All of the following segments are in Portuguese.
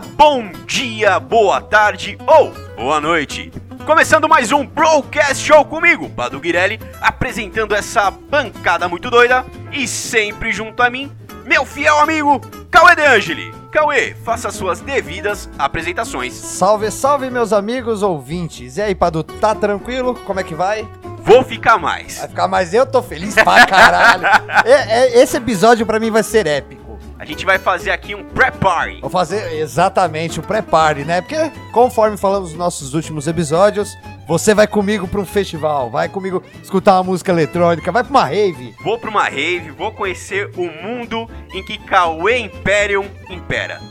bom dia, boa tarde ou boa noite. Começando mais um Broadcast Show comigo, Padu Guirelli, apresentando essa bancada muito doida e sempre junto a mim, meu fiel amigo Cauê De Angeli. Cauê, faça suas devidas apresentações. Salve, salve, meus amigos ouvintes. E aí, Padu, tá tranquilo? Como é que vai? Vou ficar mais. Vai ficar mais eu tô feliz pra caralho. É- é- esse episódio pra mim vai ser épico. A gente vai fazer aqui um pré-party. Vou fazer exatamente o pré-party, né? Porque, conforme falamos nos nossos últimos episódios, você vai comigo pra um festival, vai comigo escutar uma música eletrônica, vai pra uma rave. Vou pra uma rave, vou conhecer o mundo em que Cauê Imperium impera.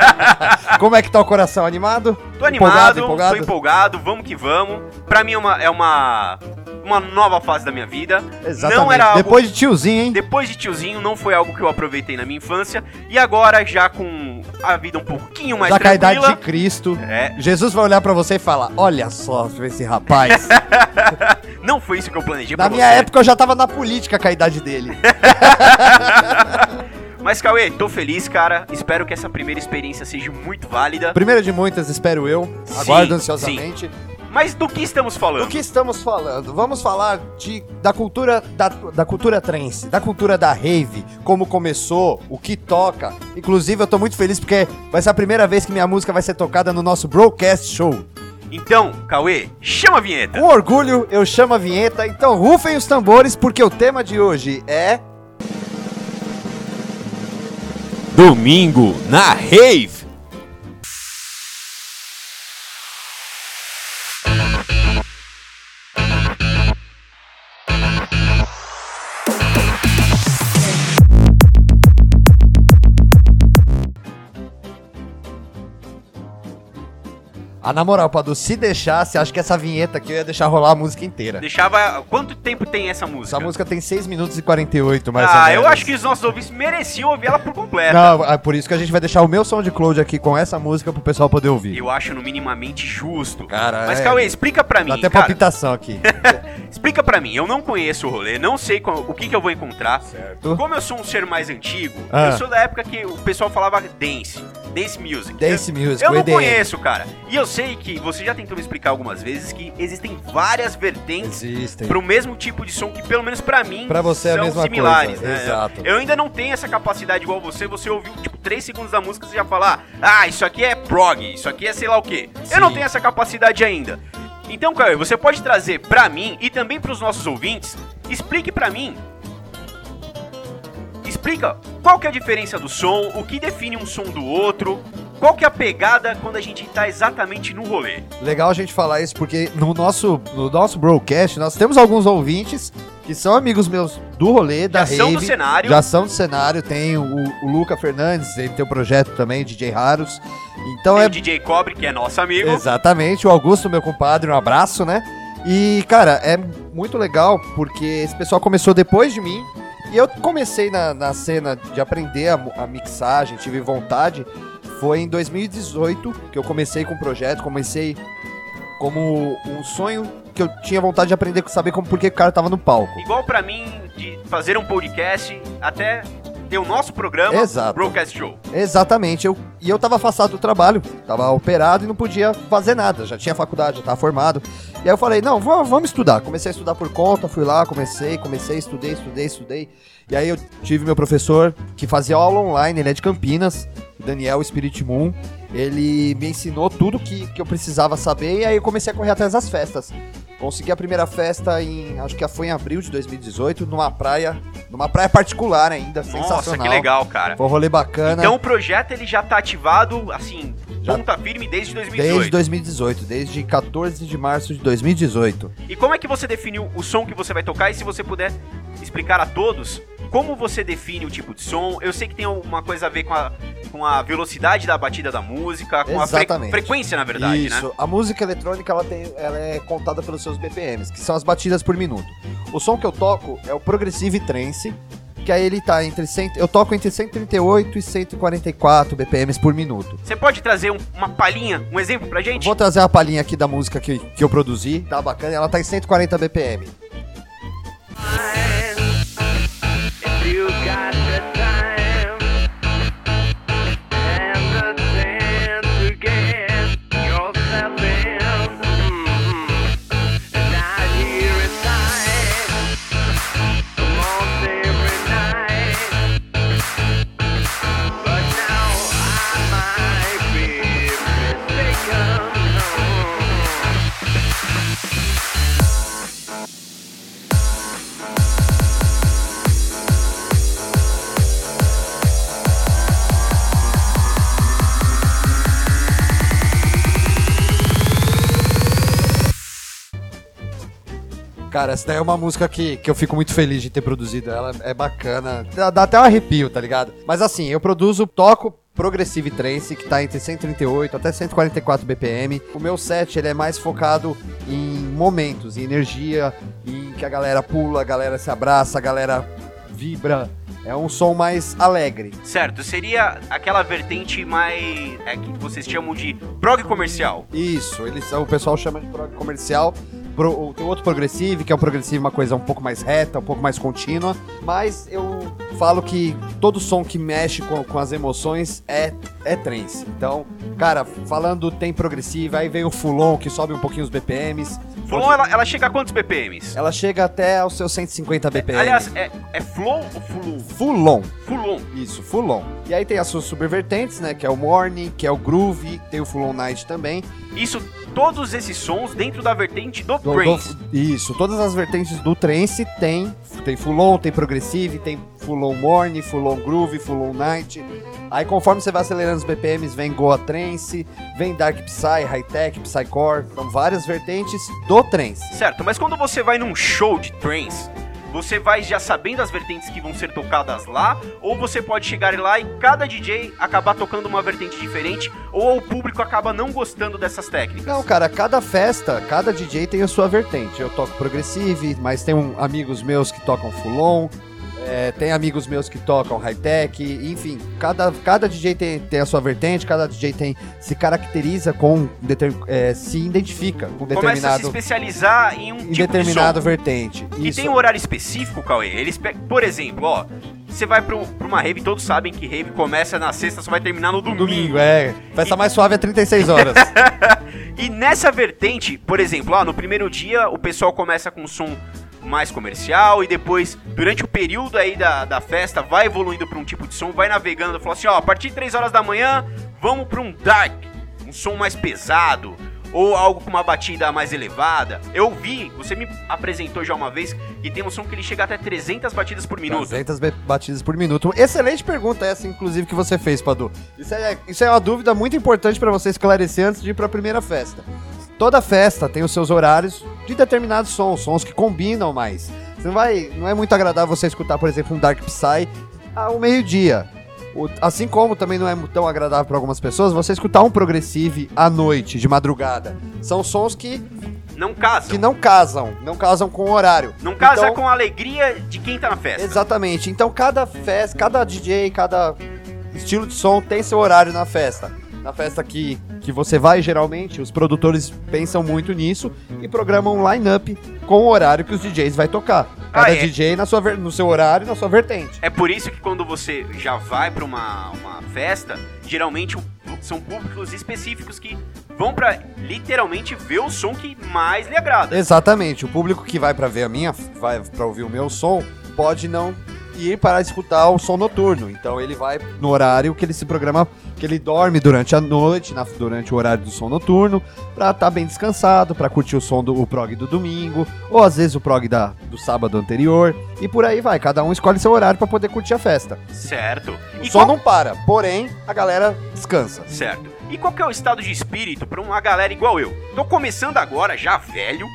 Como é que tá o coração? Animado? Tô animado, Empolgado, empolgado? tô empolgado, vamos que vamos. Pra mim é uma, é uma, uma nova fase da minha vida. Exatamente. Não era algo... Depois de tiozinho, hein? Depois de tiozinho, não foi algo que eu aproveitei na minha infância. E agora, já com a vida um pouquinho mais Da com a idade tranquila... de Cristo. É, Jesus vai olhar pra você e falar: Olha só esse rapaz. não foi isso que eu planejei Na minha você. época eu já tava na política com a idade dele. Mas, Cauê, tô feliz, cara. Espero que essa primeira experiência seja muito válida. Primeira de muitas, espero eu. Sim, Aguardo ansiosamente. Mas do que estamos falando? Do que estamos falando? Vamos falar de, da cultura da, da cultura trance, da cultura da rave, como começou, o que toca. Inclusive, eu tô muito feliz porque vai ser a primeira vez que minha música vai ser tocada no nosso broadcast show. Então, Cauê, chama a vinheta. Com orgulho, eu chamo a vinheta, então rufem os tambores porque o tema de hoje é Domingo na Rave. Ah, na moral, Padu, se deixasse, acho que essa vinheta aqui eu ia deixar rolar a música inteira. Deixava. Quanto tempo tem essa música? Essa música tem 6 minutos e 48, mais ou ah, menos. eu acho que os nossos ouvintes mereciam ouvir ela por completo. Não, é por isso que a gente vai deixar o meu SoundCloud aqui com essa música pro pessoal poder ouvir. Eu acho no minimamente justo. Cara, Mas, é- Cauê, explica pra Dá mim, até cara. palpitação aqui. Explica pra mim. Eu não conheço o rolê, não sei qual- o que, que eu vou encontrar. certo? Como eu sou um ser mais antigo, Ah. eu sou da época que o pessoal falava dance. Dance music. Dance eu, music, Eu o não EDM. conheço, cara. E eu sei que você já tentou me explicar algumas vezes que existem várias vertentes Existem. pro mesmo tipo de som que, pelo menos pra mim, Pra você é a são mesma similares, coisa, né? exato. Eu ainda não tenho essa capacidade igual você. Você ouviu, tipo, 3 segundos da música e já fala, ah, isso aqui é prog, isso aqui é sei lá o quê. Eu não Sim. tenho essa capacidade ainda. Então, Caio, você pode trazer pra mim e também pros nossos ouvintes, explique pra mim. Explica qual que é a diferença do som, o que define um som do outro, qual que é a pegada quando a gente tá exatamente no rolê. Legal a gente falar isso porque no nosso, no nosso broadcast nós temos alguns ouvintes que são amigos meus do rolê, da Já são do rave, cenário. Já são do cenário. Tem o, o Luca Fernandes, ele tem o projeto também, DJ Raros. Então Tem é o DJ Cobre, que é nosso amigo. Exatamente, o Augusto, meu compadre, um abraço, né? E, cara, é muito legal porque esse pessoal começou depois de mim e eu comecei na, na cena de aprender a, a mixagem, tive vontade. Foi em 2018 que eu comecei com o projeto, comecei como um sonho que eu tinha vontade de aprender, saber como, por que o cara tava no palco. Igual pra mim, de fazer um podcast até ter o nosso programa, Exato. Broadcast Show. Exatamente, eu, e eu tava afastado do trabalho, tava operado e não podia fazer nada, já tinha faculdade, já tava formado. E aí eu falei, não, vamos, estudar. Comecei a estudar por conta, fui lá, comecei, comecei, estudei, estudei, estudei. E aí eu tive meu professor que fazia aula online, ele é de Campinas, Daniel Spirit Moon. Ele me ensinou tudo que, que eu precisava saber e aí eu comecei a correr atrás das festas. Consegui a primeira festa em, acho que foi em abril de 2018, numa praia, numa praia particular ainda, sensacional. Nossa, que legal, cara. Foi um rolê bacana. Então o projeto ele já tá ativado, assim, Já- ponta firme desde 2018. Desde 2018, desde 14 de março de 2018. E como é que você definiu o som que você vai tocar? E se você puder explicar a todos como você define o tipo de som? Eu sei que tem uma coisa a ver com a, com a velocidade da batida da música, com a fre- Exatamente. frequência, na verdade, né? Isso. A música eletrônica ela, tem, ela é contada pelos seus BPMs, que são as batidas por minuto. O som que eu toco é o Progressive Trance, que aí ele tá entre 100, eu toco entre 138 e 144 BPMs por minuto. Você pode trazer um- uma palhinha, um exemplo pra gente? Vou trazer uma palhinha aqui da música que, que eu produzi, tá bacana, ela tá em 140 BPM. Cara, essa daí é uma música que, que eu fico muito feliz de ter produzido. Ela é bacana. Dá, dá até um arrepio, tá ligado? Mas assim, eu produzo, toco Progressive Trance, que tá entre 138 até 144 BPM. O meu set ele é mais focado em momentos, em energia, em que a galera pula, a galera se abraça, a galera vibra. É um som mais alegre. Certo, seria aquela vertente mais. É, que vocês chamam de prog comercial. Isso, eles, o pessoal chama de prog comercial. Pro, tem outro progressive, que é um progressive uma coisa um pouco mais reta, um pouco mais contínua. Mas eu falo que todo som que mexe com, com as emoções é, é trance. Então, cara, falando tem progressive, aí vem o Fulon, que sobe um pouquinho os BPMs. Fulon, ela, ela chega a quantos BPMs? Ela chega até os seus 150 BPM. Aliás, é, é ou Fulon? Fulon. Fulon. Isso, Fulon. E aí tem as suas subvertentes, né? Que é o Morning, que é o Groove, tem o Fulon Night também. Isso, todos esses sons dentro da vertente do, Do- trance. do- isso, todas as vertentes do trance tem. Tem Fulon, tem Progressive, tem Fulon Morning, Fulon Groove, Fulon Night. Aí conforme você vai acelerando os BPMs, vem Goa Trance, vem Dark Psy, High Tech, Psycore. São várias vertentes do trance. Certo, mas quando você vai num show de trance, você vai já sabendo as vertentes que vão ser tocadas lá, ou você pode chegar lá e cada DJ acabar tocando uma vertente diferente, ou o público acaba não gostando dessas técnicas. Não, cara, cada festa, cada DJ tem a sua vertente. Eu toco Progressive, mas tem amigos meus que tocam Fulon. É, tem amigos meus que tocam high-tech, enfim, cada, cada DJ tem, tem a sua vertente, cada DJ tem se caracteriza com, deter- é, se identifica com Começa a se determinado, especializar em um em tipo determinado de vertente. E Isso. tem um horário específico, Cauê? Eles, por exemplo, ó, você vai pro, pra uma rave, todos sabem que rave começa na sexta, só vai terminar no domingo. Domingo, é. Festa mais suave é 36 horas. E nessa vertente, por exemplo, ó, no primeiro dia o pessoal começa com som mais comercial e depois, durante o período aí da, da festa, vai evoluindo para um tipo de som, vai navegando, fala assim, ó, a partir de 3 horas da manhã, vamos para um dark, um som mais pesado, ou algo com uma batida mais elevada. Eu vi, você me apresentou já uma vez, que tem um som que ele chega até 300 batidas por minuto. 300 be- batidas por minuto. Excelente pergunta essa, inclusive, que você fez, Padu. Isso é, isso é uma dúvida muito importante pra você esclarecer antes de ir pra primeira festa. Toda festa tem os seus horários de determinados sons, sons que combinam mais. Você não vai, não é muito agradável você escutar, por exemplo, um Dark Psy ao meio-dia. Assim como também não é tão agradável para algumas pessoas você escutar um progressive à noite, de madrugada. São sons que, Não casam. que não casam, não casam com o horário. Não casa Então- com a alegria de quem tá na festa. Exatamente. Então cada festa, cada DJ, cada estilo de som tem seu horário na festa. Na festa que, que você vai, geralmente, os produtores pensam muito nisso e programam um line-up com o horário que os DJs vai tocar. Cada Ah, é? DJ na sua, no seu horário, na sua vertente. É por isso que quando você já vai pra uma, uma festa, geralmente são públicos específicos que vão pra literalmente ver o som que mais lhe agrada. Exatamente. O público que vai pra ver a minha, vai para ouvir o meu som, pode não ir para escutar o som noturno. Então ele vai no horário que ele se programa, que ele dorme durante a noite, na- durante o horário do som noturno, pra estar bem descansado, pra curtir o som do o prog do domingo, ou às vezes o prog da, do sábado anterior, e por aí vai. Cada um escolhe seu horário pra poder curtir a festa. Certo. O E som qual... não para, porém a galera descansa. Certo. E qual que é o estado de espírito pra uma galera igual eu? Tô começando agora, já velho,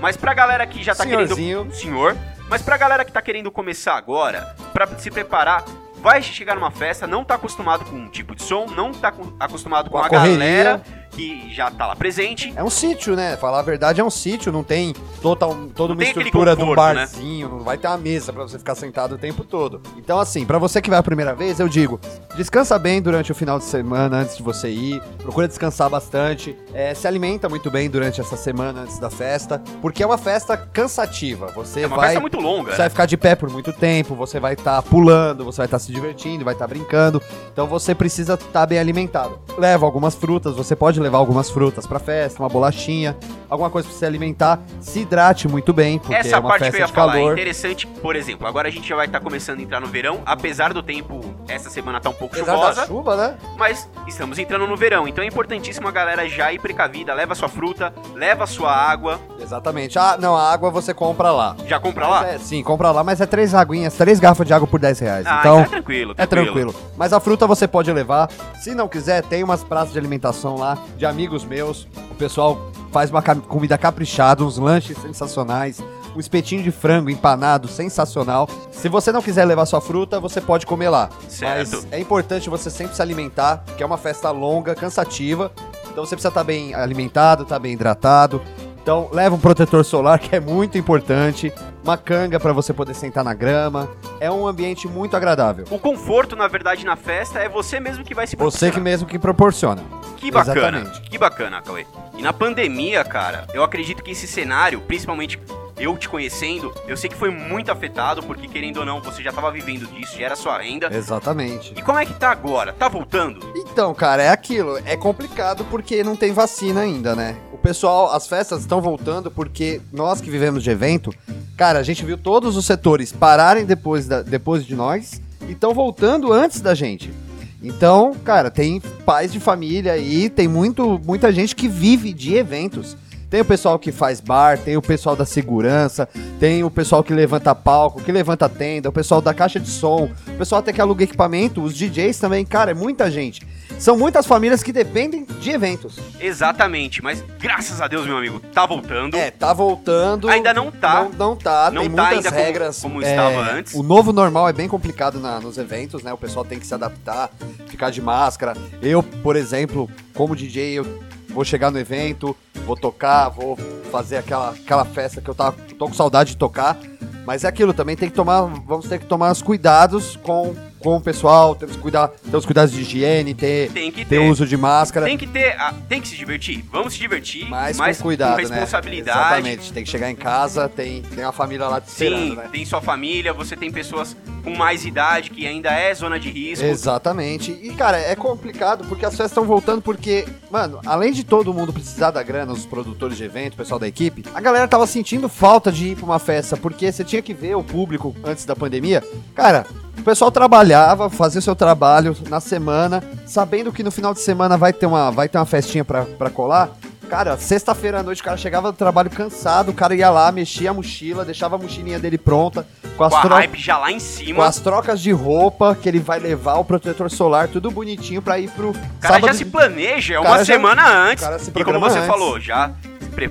mas pra galera que já tá Senhorzinho. querendo... Senhor. Mas pra galera que tá querendo começar agora, pra se preparar, vai chegar numa festa, não tá acostumado com um tipo de som, não tá co- acostumado com, Com a a, galera que já tá lá presente. É um sítio, né? Falar a verdade é um sítio, não tem total, toda Não uma estrutura de um conforto, né? barzinho, não vai ter uma mesa pra você ficar sentado o tempo todo. Então, assim, pra você que vai a primeira vez, eu digo, descansa bem durante o final de semana antes de você ir, procura descansar bastante, é, se alimenta muito bem durante essa semana antes da festa, porque é uma festa cansativa. Você É uma vai festa muito longa, você né? vai ficar de pé por muito tempo, você vai estar pulando, você vai estar se divertindo, vai estar brincando. Então você precisa estar bem alimentado. Leva algumas frutas, você pode levar algumas frutas pra festa, uma bolachinha, alguma coisa pra se alimentar. Se hidrate muito bem, porque Essa é uma parte que festa eu ia falar é calor. interessante, por exemplo, agora a gente já vai estar começando a entrar no verão, apesar do tempo, essa semana tá um pouco Apesar da chuvosa, chuva, né? mas estamos entrando no verão, então é importantíssimo a galera já ir precavida, leva sua fruta, leva sua água, Exatamente. Ah, não, a água você compra lá. já compra lá? É, sim, compra lá, mas é três aguinhas, três garrafas de água por 10 reais. Ah, então, é tranquilo, É tranquilo. Mas a fruta você pode levar. Se não quiser, tem umas praças de alimentação lá de amigos meus. O pessoal faz uma comida caprichada, uns lanches sensacionais. um espetinho de frango empanado, sensacional. Se você não quiser levar sua fruta, você pode comer lá. Certo. Mas é importante você sempre se alimentar, porque é uma festa longa, cansativa. Então você precisa estar bem alimentado, estar bem hidratado. Então leva um protetor solar, que é muito importante. Uma canga para você poder sentar na grama. É um ambiente muito agradável. O conforto, na verdade, na festa é você mesmo que vai se Você que mesmo que proporciona. Que bacana, Exatamente. que bacana, Cauê. E na pandemia, cara, eu acredito que esse cenário, principalmente eu te conhecendo, eu sei que foi muito afetado, porque querendo ou não, você já tava vivendo disso, já era sua renda. Exatamente. E como é que tá agora? Tá voltando? Então, cara, é aquilo. É complicado porque não tem vacina ainda, né? O pessoal, as festas estão voltando porque nós que vivemos de evento, cara, a gente viu todos os setores pararem depois, da, depois de nós e estão voltando antes da gente. Então, cara, tem pais de família aí, tem muito, muita gente que vive de eventos. Tem o pessoal que faz bar, tem o pessoal da segurança, tem o pessoal que levanta palco, que levanta tenda, o pessoal da caixa de som, o pessoal até que aluga equipamento, os DJs também, cara, é muita gente. São muitas famílias que dependem de eventos. Exatamente, mas graças a Deus, meu amigo, tá voltando. É, tá voltando. Ainda não tá. Não, não tá, Não tem tá muitas ainda como- regras. como é, estava antes. O novo normal é bem complicado na- nos eventos, né? O pessoal tem que se adaptar, ficar de máscara. Eu, por exemplo, como DJ, eu vou chegar no evento, vou tocar, vou fazer aquela, aquela festa que eu tava, tô com saudade de tocar. Mas é aquilo, também tem que tomar, vamos ter que tomar os cuidados com, com o pessoal, temos que cuidar, ter os cuidados de higiene, ter, Tem que ter ter. uso de máscara. Tem que ter, ah, tem que se divertir. Vamos se divertir, Mas, mas com cuidado, com responsabilidade. né? Exatamente. Tem que chegar em casa, tem, tem uma família lá te esperando, Sim, né? tem sua família, você tem pessoas com mais idade que ainda é zona de risco. Exatamente. E, cara, é complicado porque as festas estão voltando porque, mano, além de todo mundo precisar da grana, os produtores de evento, o pessoal da equipe, a galera tava sentindo falta de ir pra uma festa porque você tinha que ver o público antes da pandemia. Cara, o pessoal trabalhava, fazia o seu trabalho na semana, sabendo que no final de semana vai ter uma, vai ter uma festinha pra, pra colar. Cara, sexta-feira à noite o cara chegava do trabalho cansado, o cara ia lá, mexia a mochila, deixava a mochilinha dele pronta, com as Com a já lá em Com cima. as trocas de roupa que ele vai levar, o protetor solar, tudo bonitinho pra ir pro O cara sábado já se planeja, é uma já- semana antes. E como você antes. falou, já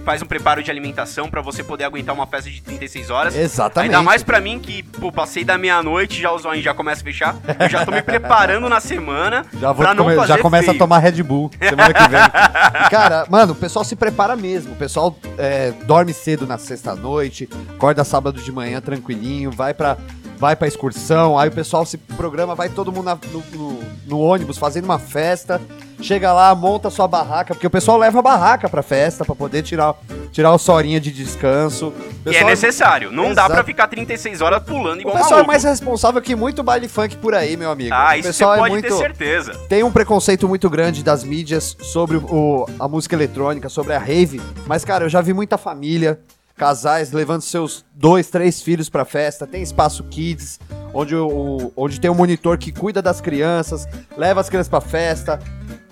faz um preparo de alimentação pra você poder aguentar uma festa de 36 horas. Exatamente. Ainda mais pra mim que, pô, passei da meia-noite, já os olhos já começam a fechar. Eu já tô me preparando na semana Já, vou pra não fazer já começa feio. a tomar Red Bull semana que vem. E, cara, mano, o pessoal se prepara mesmo. O pessoal é, dorme cedo na sexta-noite, acorda sábado de manhã tranquilinho, vai pra, vai pra excursão. Aí o pessoal se programa, vai todo mundo na- no, no- no ônibus fazendo uma festa. Chega lá, monta sua barraca, porque o pessoal leva a barraca pra festa pra poder tirar, tirar o sorinha de descanso. O E é necessário. Não dá Exato. pra ficar 36 horas pulando O igual pessoal é maluco. mais responsável que muito baile funk por aí, meu amigo. Ah, o isso você pessoal pode é muito ter certeza. tem um preconceito muito grande das mídias sobre o, a música eletrônica, sobre a rave. Mas, cara, eu já vi muita família, casais levando seus dois, três filhos pra festa. Tem espaço kids, onde, o, onde tem um monitor que cuida das crianças, leva as crianças pra festa,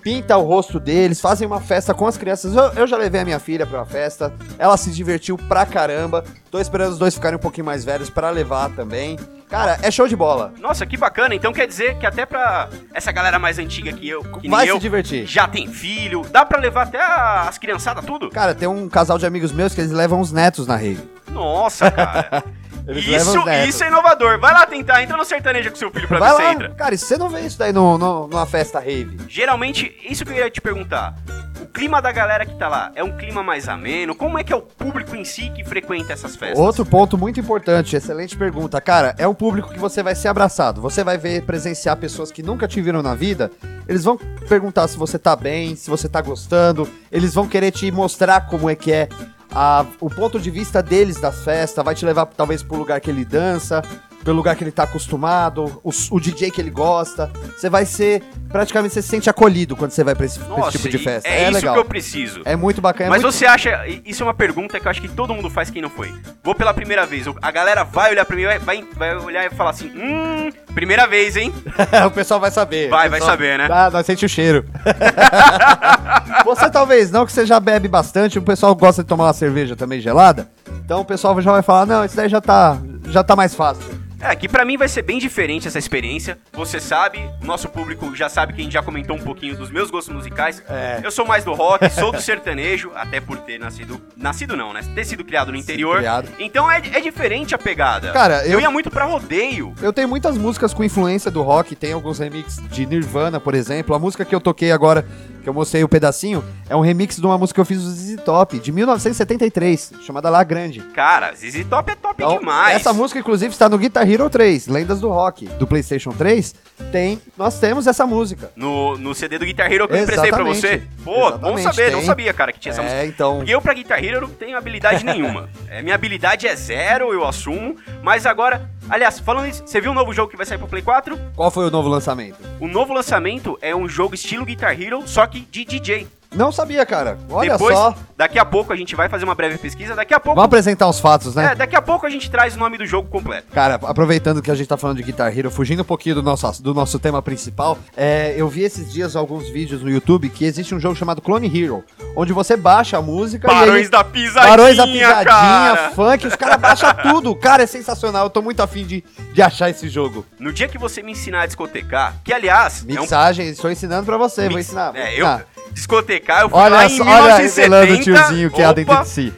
pinta o rosto deles, fazem uma festa com as crianças. Eu, eu já levei a minha filha pra uma festa, ela se divertiu pra caramba. Tô esperando os dois ficarem um pouquinho mais velhos pra levar também. Cara, é show de bola. Nossa, que bacana. Então quer dizer que até pra essa galera mais antiga que eu, que Vai eu, se divertir. já tem filho, dá pra levar até as criançadas tudo? Cara, tem um casal de amigos meus que eles levam os netos na rave. Nossa, cara. Eles isso, isso é inovador. Vai lá tentar, entra no sertanejo com seu filho pra Vai ver se lá, entra. cara, e você não vê isso daí no, no- numa festa rave. Geralmente, isso que eu ia te perguntar. O clima da galera que tá lá é um clima mais ameno? Como é que é o público em si que frequenta essas festas? Outro ponto muito importante, excelente pergunta. Cara, é um público que você vai ser abraçado. Você vai ver, presenciar pessoas que nunca te viram na vida. Eles vão perguntar se você tá bem, se você tá gostando. Eles vão querer te mostrar como é que é a- o ponto de vista deles das festas. Vai te levar talvez pro lugar que ele dança, pelo lugar que ele tá acostumado, o, o DJ que ele gosta. Você vai ser, praticamente, você se sente acolhido quando você vai pra esse, pra esse Nossa, tipo de festa. é, É, isso legal. que eu preciso. É muito bacana. é Mas muito- você acha, isso é uma pergunta que eu acho que todo mundo faz quem não foi. Vou pela primeira vez, a galera vai olhar pra mim, vai, vai, vai olhar e falar assim, hum, primeira vez, hein? o pessoal vai saber. Vai, O vai pessoal- saber, né? Ah, nós sente o cheiro. você talvez não, que você já bebe bastante, o pessoal gosta de tomar uma cerveja também gelada. Então o pessoal já vai falar, não, isso daí já tá, já tá mais fácil. É, que pra mim vai ser bem diferente essa experiência. Você sabe, o nosso público já sabe que a gente já comentou um pouquinho dos meus gostos musicais. É. Eu sou mais do rock, sou do sertanejo, até por ter nascido. Nascido não, né? Ter sido criado no interior. criado. Então é, é diferente a pegada. Cara, eu... eu- ia muito pra rodeio. Eu tenho muitas músicas com influência do rock, tem alguns remixes de Nirvana, por exemplo. A música que eu toquei agora, que eu mostrei o pedacinho, é um remix de uma música que eu fiz do ZZ Top, de 1973, chamada La Grande. Cara, ZZ Top é top Então, demais. Essa música, inclusive, está no Guitar Hero 3, Lendas do Rock, do PlayStation 3. Tem, nós temos essa música. No, no CD do Guitar Hero que eu emprestei pra você. Exatamente. Pô, bom saber, não tem. sabia, cara, que tinha essa música. É, então. Porque eu pra Guitar Hero não tenho habilidade nenhuma. É, minha habilidade é zero, eu assumo. Mas agora, aliás, falando isso, você viu o novo jogo que vai sair pro Play 4? Qual foi o novo lançamento? O novo lançamento é um jogo estilo Guitar Hero, só que de DJ. Não sabia, cara. Olha Depois, só. daqui a pouco a gente vai fazer uma breve pesquisa. Daqui a pouco. Vamos apresentar os fatos, né? É, daqui a pouco a gente traz o nome do jogo completo. Cara, aproveitando que a gente tá falando de Guitar Hero, fugindo um pouquinho do nosso, do nosso tema principal, é, eu vi esses dias alguns vídeos no YouTube que existe um jogo chamado Clone Hero, onde você baixa a música Barões aí, da pisadinha. Barões da Pisadinha, cara. funk, os caras baixam tudo. Cara, é sensacional. Eu tô muito afim de, de achar esse jogo. No dia que você me ensinar a discotecar, que aliás. é um Mixagem, estou ensinando pra você, vou Mix- ensinar. vou É, eu. Discotecar, eu fui lá Olha em só, olha 1970. revelando o tiozinho que há dentro Opa, de si.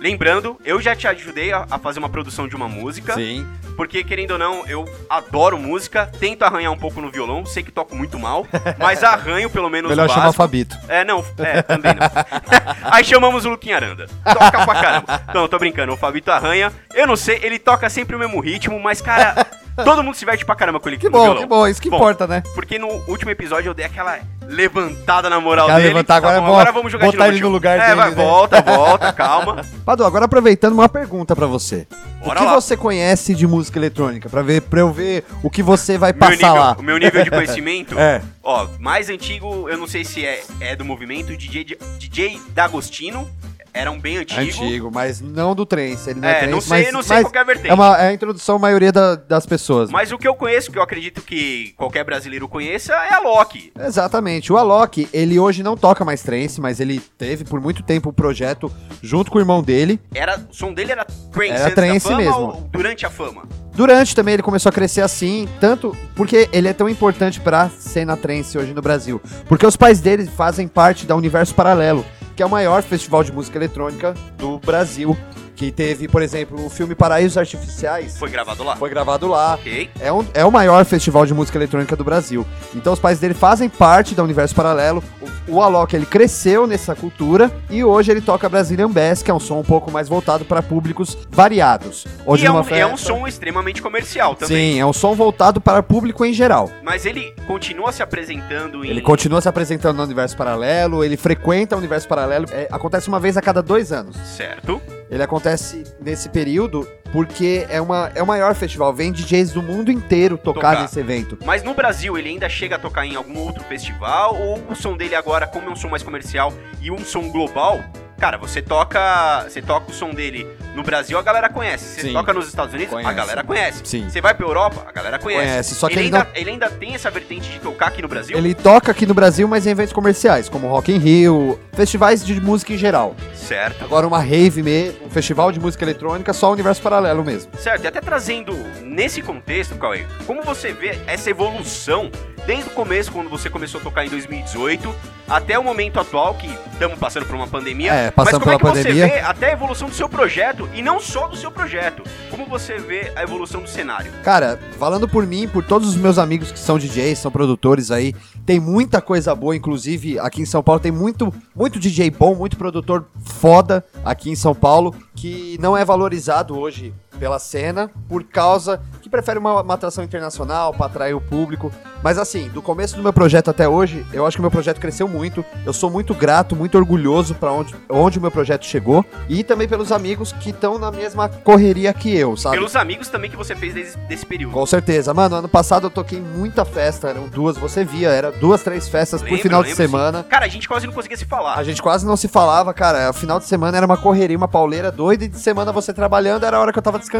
Lembrando, eu já te ajudei a, a fazer uma produção de uma música. Sim. Porque, querendo ou não, eu adoro música, tento arranhar um pouco no violão, sei que toco muito mal, mas arranho pelo menos Melhor o chamar básico. Fabito. É, não, é, também não. Aí chamamos o Luquinha Aranda. Toca pra caramba. Não, tô brincando, o Fabito arranha. Eu não sei, ele toca sempre o mesmo ritmo, mas, cara, todo mundo se diverte pra caramba com ele Que bom, violão. que bom, isso que Bom, importa, né? Porque no último episódio eu dei aquela levantada na moral Cara, dele. levantar agora é bom, agora vamos jogar de botar novo, ele no lugar É, dele, vai, né? volta, volta, calma. Padu, agora aproveitando uma pergunta pra você. Bora o que lá. você conhece de música eletrônica? Pra, ver, pra eu ver o que você vai Meu passar nível- lá. O meu nível de conhecimento, É. ó, mais antigo, eu não sei se é, é do movimento, DJ, de- DJ D'Agostino, era um bem antigo. Antigo, mas não do trance. Ele não é, É, trance, não sei, mas, não sei mas qual que é vertente. É, uma, é a introdução, a maioria da- das pessoas. Mas o que eu conheço, que eu acredito que qualquer brasileiro conheça, é a Loki. Exatamente. O Alok, ele hoje não toca mais trance, mas ele teve por muito tempo o projeto junto com o irmão dele. Era, o som dele era trance, Era trance mesmo. durante a fama? Durante também ele começou a crescer assim, tanto porque ele é tão importante pra cena trance hoje no Brasil. Porque os pais dele fazem parte da Universo Paralelo, que é o maior festival de música eletrônica do Brasil. Que teve, por exemplo, o filme Paraísos Artificiais. Foi gravado lá. Foi gravado lá. Ok. É, um- é o maior festival de música eletrônica do Brasil. Então os pais dele fazem parte da Universo Paralelo. O, o Alok, ele cresceu nessa cultura e hoje ele toca Brazilian Bass, que é um som um pouco mais voltado para públicos variados. Hoje e é um, numa é um festa- som extremamente comercial também. Sim, é um som voltado para público em geral. Mas ele continua se apresentando em. Ele continua se apresentando no Universo Paralelo, ele frequenta o Universo Paralelo. É, acontece uma vez a cada dois anos. Certo. Ele acontece nesse período porque é, uma, é o maior festival. Vem DJs do mundo inteiro tocar, Tocar. nesse evento. Mas no Brasil ele ainda chega a tocar em algum outro festival? Ou o som dele agora, como é um som mais comercial e um som global, cara, você toca. Você toca o som dele no Brasil, a galera conhece. Você Sim. toca nos Estados Unidos, a Conhece. galera conhece. Sim. Você vai pra Europa, a galera conhece. Conhece, só que ele, ele ainda, ele ainda tem essa vertente de tocar aqui no Brasil? Ele toca aqui no Brasil, mas em eventos comerciais, como Rock in Rio, festivais de música em geral. Certo. Agora uma rave mesmo, um festival de música eletrônica, só o Universo Paralelo mesmo. Certo, e até trazendo nesse contexto, Cauê, como você vê essa evolução desde o começo, quando você começou a tocar em 2018, até o momento atual, que estamos passando por uma pandemia. É, mas como é que pandemia. você vê até a evolução do seu projeto, e não só do seu projeto, como você vê a evolução do cenário? Cara, falando por mim, por todos os meus amigos que são DJs, são produtores aí, tem muita coisa boa, inclusive aqui em São Paulo tem muito, muito DJ bom, muito produtor foda aqui em São Paulo, que não é valorizado hoje pela cena, por causa que prefere uma, uma atração internacional para atrair o público. Mas assim, do começo do meu projeto até hoje, eu acho que o meu projeto cresceu muito. Eu sou muito grato, muito orgulhoso para onde, onde o meu projeto chegou e também pelos amigos que estão na mesma correria que eu, sabe? Pelos amigos também que você fez desde desse período. Com certeza. Mano, ano passado eu toquei muita festa, eram duas, você via, era duas, três festas por Lembro, final de lembro, sim. semana. Cara, a gente quase não conseguia se falar. A gente quase não se falava, cara. O final de semana era uma correria, uma pauleira doida, e de semana você trabalhando era a hora que eu tava descansando.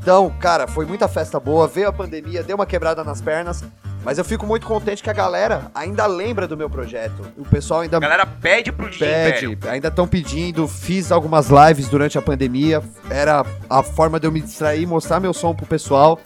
Então, cara, foi muita festa boa, veio a pandemia, deu uma quebrada nas pernas. Mas eu fico muito contente que a galera ainda lembra do meu projeto. O pessoal ainda A galera pede pro DJ pede, Império. ainda estão pedindo. Fiz algumas lives durante a pandemia. Era a forma de eu me distrair, mostrar meu som pro pessoal.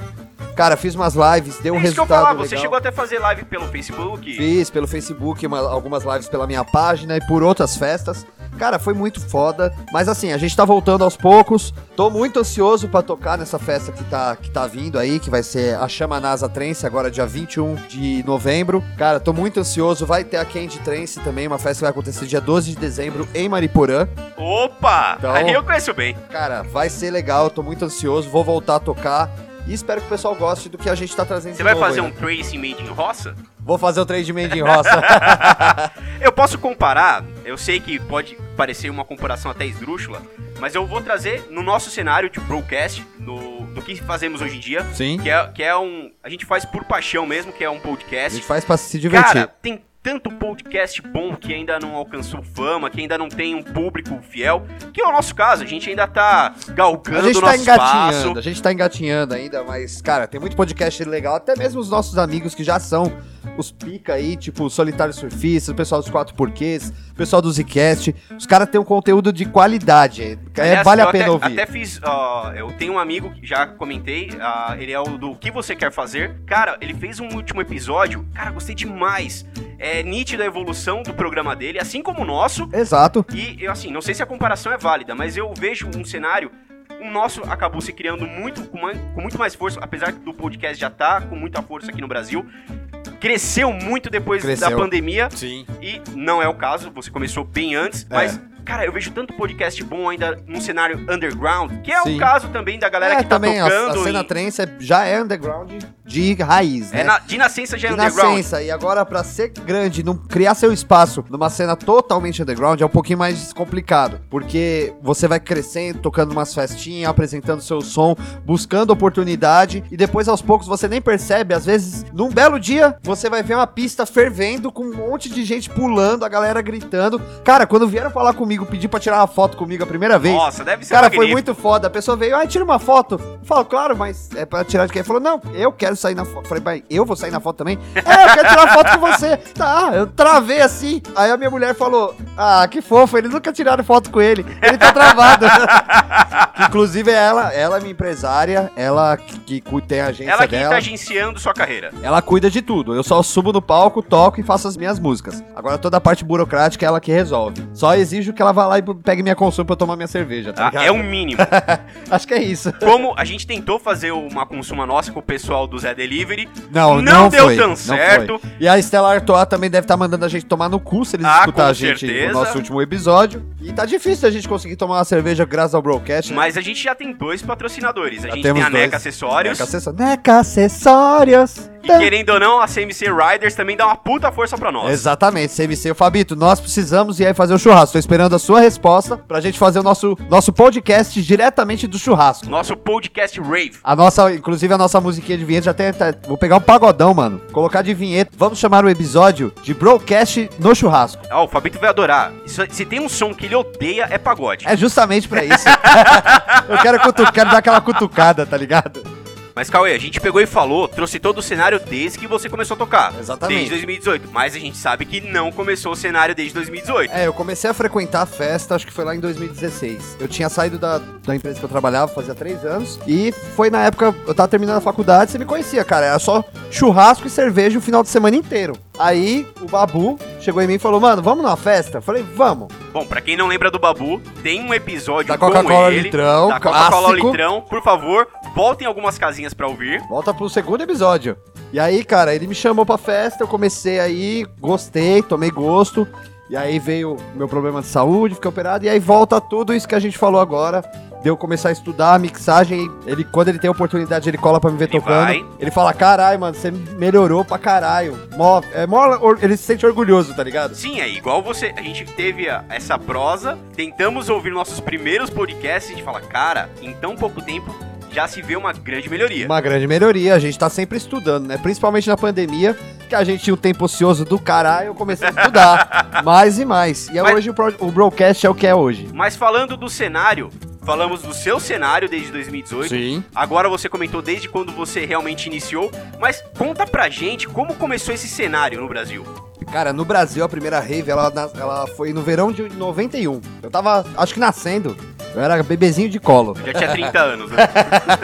Cara, fiz umas lives, deu um É isso que eu resultado falar, você legal. chegou até a fazer live pelo Facebook. Fiz pelo Facebook, uma- algumas lives pela minha página e por outras festas. Cara, foi muito foda. Mas assim, a gente tá voltando aos poucos. Tô muito ansioso pra tocar nessa festa que tá, que tá vindo aí, que vai ser a Chama NASA Trance, agora dia 21 de novembro. Cara, tô muito ansioso. Vai ter a Candy Trance também, uma festa que vai acontecer dia 12 de dezembro em Mariporã. Opa! Então- Aí eu conheço bem. Cara, vai ser legal, tô muito ansioso. Vou voltar a tocar. E espero que o pessoal goste do que a gente tá trazendo Você vai fazer aí, um tracing made in roça? Vou fazer o trade made em roça. Eu posso comparar, eu sei que pode parecer uma comparação até esdrúxula, mas eu vou trazer no nosso cenário de broadcast, no, do que fazemos hoje em dia, Sim. que é, que é um. A gente faz por paixão mesmo, que é um A podcast. gente faz pra se divertir. Cara, tem tanto podcast bom que ainda não alcançou fama, que ainda não tem um público fiel, que é o nosso caso, a gente ainda tá galgando A gente tá nosso espaço. engatinhando, a gente tá engatinhando ainda, mas, cara, tem muito podcast legal, até mesmo os nossos amigos que já são os pica aí, tipo Solitário Surfista, o pessoal dos Quatro Porquês, o pessoal do Zcast, os caras têm um conteúdo de qualidade, é, Aliás, vale a pena até, ouvir. Até fiz. ó, eu tenho um amigo que já comentei. ah, ele é o do Que Você Quer Fazer. Cara, ele fez um último episódio. Cara, gostei demais. É nítida a evolução do programa dele, assim como o nosso. Exato. E eu, assim, não sei se a comparação é válida, mas eu vejo um cenário. O nosso acabou se criando muito com, muito mais força, apesar do podcast já tá com muita força aqui no Brasil. Cresceu muito depois Cresceu. da pandemia. Sim. E não é o caso, você começou bem antes, É. mas, cara, eu vejo tanto podcast bom ainda num cenário underground, que é Sim. o caso também da galera é, que tá também a, tocando. a cena em- trance é- já é underground de raiz, né? é na- de nascença já é de underground. nascença, e agora pra ser grande, não criar seu espaço numa cena totalmente underground é um pouquinho mais complicado, porque você vai crescendo, tocando umas festinhas, apresentando seu som, buscando oportunidade e depois aos poucos você nem percebe, às vezes num belo dia você vai ver uma pista fervendo com um monte de gente pulando, a galera gritando. Cara, quando vieram falar comigo, pedir pra tirar uma foto comigo a primeira vez, Nossa, deve ser Cara, foi muito foda. A pessoa veio, ai, tira uma foto. Eu falo, claro, mas é pra tirar de quem? Ele falou, não, eu quero sair na foto. Falei, pai, eu vou sair na foto também? é, eu quero tirar foto com você. Tá, eu travei assim. Aí a minha mulher falou, ah, que fofo, eles nunca tiraram foto com ele. Ele tá travado. Inclusive, ela, ela é minha empresária, ela que, que tem a agência Ela que dela. tá agenciando sua carreira. Ela cuida de tudo. Eu só subo no palco, toco e faço as minhas músicas. Agora toda a parte burocrática é ela que resolve. Só exijo que ela vá lá e pegue minha consumo pra eu tomar minha cerveja, tá tá? ligado? É o mínimo. Acho que é isso. Como a gente tentou fazer uma consuma nossa com o pessoal do Zé Delivery, Não, Não não, deu foi, tão não certo. foi. E a Estela Artois também deve estar mandando a gente tomar no cu se eles Ah, escutar a gente certeza. no nosso último episódio. E tá difícil a gente conseguir tomar uma cerveja graças ao broadcast. né? mas a gente já tem dois patrocinadores. A Já gente tem a dois. NECA Acessórios. Neca Acessórios. Neca Acessórios. E querendo ou não, a CMC Riders também dá uma puta força pra nós. Exatamente, CMC. Fabito, nós precisamos ir aí fazer o churrasco. Tô esperando a sua resposta pra gente fazer o nosso, nosso podcast diretamente do churrasco. Nosso podcast Rave. A nossa, inclusive a nossa musiquinha de vinheta já tem. tá- vou pegar um pagodão, mano. Colocar de vinheta. Vamos chamar o episódio de broadcast no churrasco. Ó, o Fabito vai adorar. Isso- se tem um som que ele odeia, é pagode. É justamente pra isso. eu quero, quero dar aquela cutucada, tá ligado? Mas, Cauê, a gente pegou e falou, trouxe todo o cenário desde que você começou a tocar. Exatamente. Desde 2018. Mas a gente sabe que não começou o cenário desde 2018. É, eu comecei a frequentar a festa, acho que foi lá em 2016. Eu tinha saído da, da empresa que eu trabalhava fazia três anos. E foi na época, eu tava terminando a faculdade, você me conhecia, cara. Era só churrasco e cerveja o final de semana inteiro. Aí o Babu chegou em mim e falou, mano, vamos numa festa? Eu falei, vamos. Bom, pra quem não lembra do Babu, tem um episódio Da Coca-Cola Litrão, da Coca-Cola. Litrão. Por favor, voltem algumas casinhas pra ouvir. Volta pro segundo episódio. E aí, cara, ele me chamou pra festa, eu comecei aí, gostei, tomei gosto. E aí veio o meu problema de saúde, fiquei operado. E aí volta tudo isso que a gente falou agora. De eu começar a estudar a mixagem. Ele, quando ele tem oportunidade, ele cola pra me ver Ele tocando. vai. Ele fala: caralho, mano, você melhorou pra caralho. Mó, é mó, ele se sente orgulhoso, tá ligado? Sim, é igual você. A gente teve a- essa prosa, tentamos ouvir nossos primeiros podcasts e a gente fala, cara, em tão pouco tempo já se vê uma grande melhoria. Uma grande melhoria, a gente tá sempre estudando, né? Principalmente na pandemia, que a gente tinha um tempo ocioso do caralho, eu comecei a estudar mais e mais. E é Mas- hoje o, pro- o broadcast é o que é hoje. Mas falando do cenário, falamos do seu cenário desde 2018. Sim. Agora você comentou desde quando você realmente iniciou, mas conta pra gente como começou esse cenário no Brasil. Cara, no Brasil, a primeira rave, ela, ela foi no verão de 91. Eu tava, acho que nascendo. Eu era bebezinho de colo. Já tinha 30 anos, né?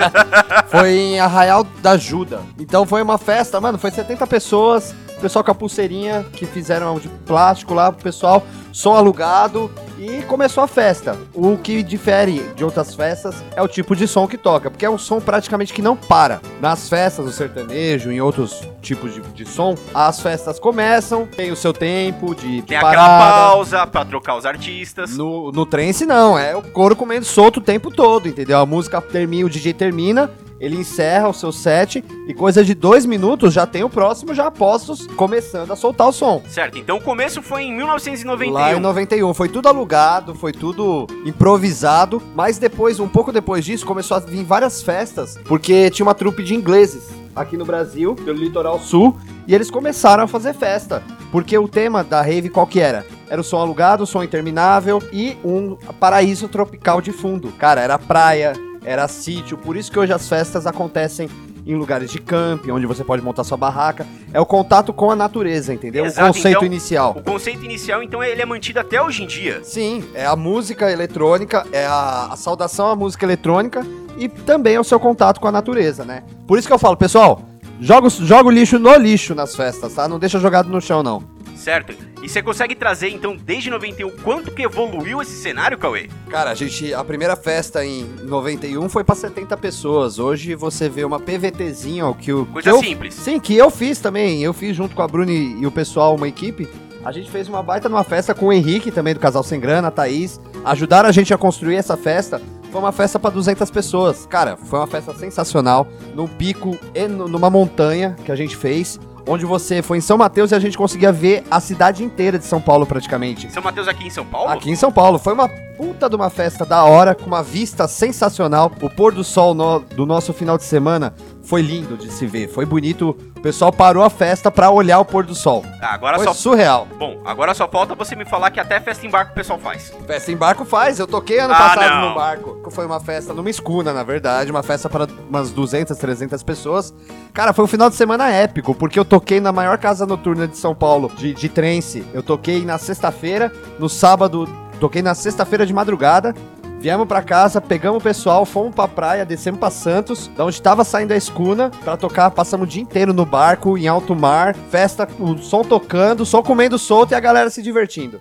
Foi em Arraial da Ajuda. Então foi uma festa, mano, foi 70 pessoas, pessoal com a pulseirinha que fizeram de plástico lá pro pessoal, som alugado e começou a festa. O que difere de outras festas é o tipo de som que toca, porque é um som praticamente que não para. Nas festas do sertanejo, em outros tipos de, de som, as festas começam, tem o seu tempo de, de Tem aquela parada. pausa pra trocar os artistas. No, no trance não, é o couro comendo solto o tempo todo, entendeu? A música termina, o DJ termina, ele encerra o seu set e coisa de dois minutos já tem o próximo já postos começando a soltar o som. Certo, então o começo foi em 1991. Lá em 91, foi tudo alugado, foi tudo improvisado, mas depois, um pouco depois disso, começou a vir várias festas, porque tinha uma trupe de ingleses aqui no Brasil, pelo litoral sul, e eles começaram a fazer festa, porque o tema da rave qual que era? Era o som alugado, o som interminável e um paraíso tropical de fundo. Cara, era praia, era sítio, por isso que hoje as festas acontecem em lugares de camping, onde você pode montar sua barraca. É o contato com a natureza, entendeu? Exato, o conceito então- inicial. O conceito inicial, então, ele é mantido até hoje em dia. Sim, é a música eletrônica, é a, a saudação à música eletrônica e também é o seu contato com a natureza, né? Por isso que eu falo, pessoal, joga, o- joga o lixo no lixo nas festas, tá? Não deixa jogado no chão, não. Certo? E você consegue trazer, então, desde 91, quanto que evoluiu esse cenário, Cauê? Cara, a gente, a primeira festa em 91 foi pra 70 pessoas. Hoje você vê uma PVTzinha, ó, que o Coisa que eu- simples. Sim, que eu fiz também. Eu fiz junto com a Bruni e o pessoal, uma equipe. A gente fez uma baita numa festa com o Henrique também, do Casal Sem Grana, a Thaís. Ajudaram a gente a construir essa festa. Foi uma festa pra 200 pessoas. Cara, foi uma festa sensacional. Num pico, e nu- numa montanha que a gente fez. Onde você foi em São Mateus e a gente conseguia ver a cidade inteira de São Paulo praticamente. São Mateus aqui em São Paulo? Aqui em São Paulo. Foi uma puta de uma festa da hora, com uma vista sensacional. O pôr do sol no- do nosso final de semana foi lindo de se ver. Foi bonito. O pessoal parou a festa pra olhar o pôr do sol. Ah, agora Foi só... surreal. Bom, agora só falta você me falar que até festa em barco o pessoal faz. Festa em barco faz. Eu toquei ano Ah, passado não. no barco. Foi uma festa numa escuna, na verdade. Uma festa para umas 200, 300 pessoas. Cara, foi um final de semana épico, porque eu toquei na maior casa noturna de São Paulo, de, de trance. Eu toquei na sexta-feira, no sábado, toquei na sexta-feira de madrugada. Viemos pra casa, pegamos o pessoal, fomos pra praia, descemos pra Santos, da onde tava saindo a escuna, pra tocar, passamos o dia inteiro no barco, em alto mar, festa, o som tocando, som comendo solto e a galera se divertindo.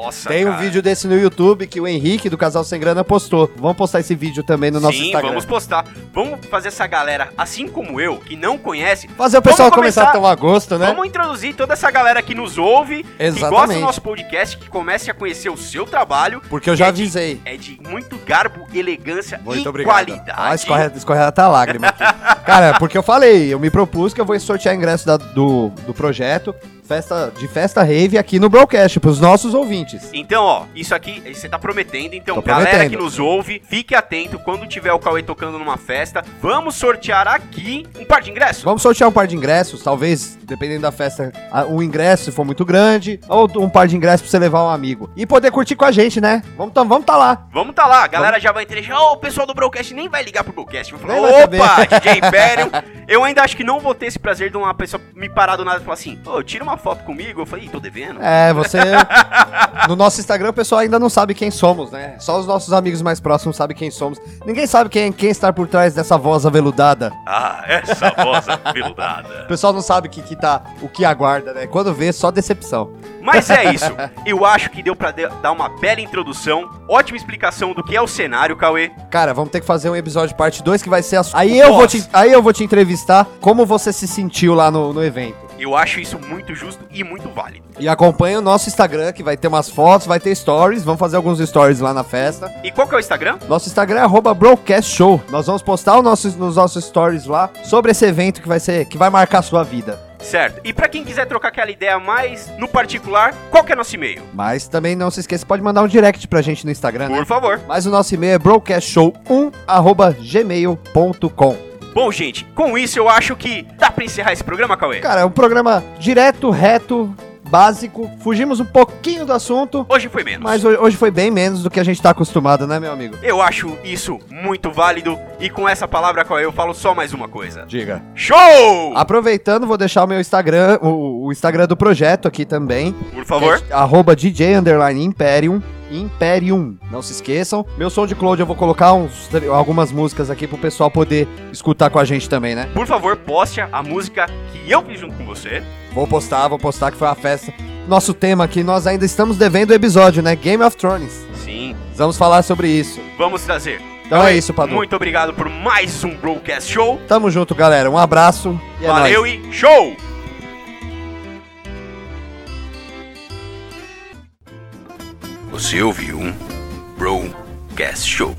Nossa, Tem um cara. vídeo desse no YouTube que o Henrique do Casal Sem Grana postou. Vamos postar esse vídeo também no nosso Sim, Instagram. vamos postar. Vamos fazer essa galera, assim como eu, que não conhece, Fazer o pessoal Vamos começar começar- a tomar gosto, né? Vamos introduzir toda essa galera que nos ouve, que gosta Exatamente. do nosso podcast, que comece a conhecer o seu trabalho. Porque eu já É de- avisei. É de muito garbo, elegância Muito e obrigado. qualidade. Ah, escorre, escorre até a lágrima aqui. Cara, porque eu falei, eu me propus que eu vou sortear ingresso da- do, do projeto festa, de festa rave aqui no Broadcast, pros nossos ouvintes. Então, ó, isso aqui você tá prometendo. Então, Tô galera prometendo. que nos ouve, fique atento quando tiver o Cauê tocando numa festa. Vamos sortear aqui um par de ingressos. Vamos sortear um par de ingressos, talvez, dependendo da festa, um ingresso se for muito grande, ou um par de ingressos pra você levar um amigo. E poder curtir com a gente, né? Vamos, tá- vamos tá lá. Vamos tá lá, a galera já vai já, Ô, o pessoal do Broadcast nem vai ligar pro Broadcast. Nem falar, opa, saber." DJ Imperium. Eu ainda acho que não vou ter esse prazer de uma pessoa me parar do nada e falar assim, ô, tira uma foto comigo. Eu falei, "Ih, tô devendo. É, você. no nosso Instagram o pessoal ainda não sabe quem somos, né? Só os nossos amigos mais próximos sabem quem somos. Ninguém sabe quem, quem está por trás dessa voz aveludada. Ah, essa voz aveludada. O pessoal não sabe que, que tá, o que aguarda, né? Quando vê, só decepção. Mas é isso. Eu acho que deu pra de- dar uma bela introdução, ótima explicação do que é o cenário, Cauê. Cara, vamos ter que fazer um episódio parte 2 que vai ser a aí eu vou te Aí eu vou te entrevistar como você se sentiu lá no, no evento. Eu acho isso muito justo e muito válido. E acompanha o nosso Instagram, que vai ter umas fotos, vai ter stories. Vamos fazer alguns stories lá na festa. E qual que é o Instagram? Nosso Instagram é arroba Broadcast Show. Nós vamos postar o nossos, nos nossos stories lá sobre esse evento que vai ser, que vai marcar a sua vida. Certo. E pra quem quiser trocar aquela ideia mais no particular, qual que é nosso e-mail? Mas também não se esqueça, pode mandar um direct pra gente no Instagram, né? Por favor. Mas o nosso e-mail é broadcastshow1 arroba gmail.com. Bom, gente, com isso eu acho que pra encerrar esse programa, Cauê. Cara, é um programa direto, reto, básico. Fugimos um pouquinho do assunto, Hoje foi menos. mas ho- hoje foi bem menos do que a gente tá acostumado, né, meu amigo? Eu acho isso muito válido e com essa palavra qual eu falo só mais uma coisa. Diga. Show! Aproveitando, vou deixar o meu Instagram, o, o Instagram do projeto aqui também. Por favor. é arroba DJ underline Imperium. Imperium, não se esqueçam. Meu som de Cloud eu vou colocar uns, algumas músicas aqui pro pessoal poder escutar com a gente também, né? Por favor, poste a música que eu fiz junto com você. Vou postar, vou postar que foi uma festa. Nosso tema aqui, nós ainda estamos devendo o episódio, né? Game of Thrones. Sim, Vamos falar sobre isso. vamos trazer. Então é isso, Padu. Muito obrigado por mais um Broadcast Show. Tamo junto, galera. Um abraço e é Valeu nóis. e show! Você ouviu um Broadcast Show.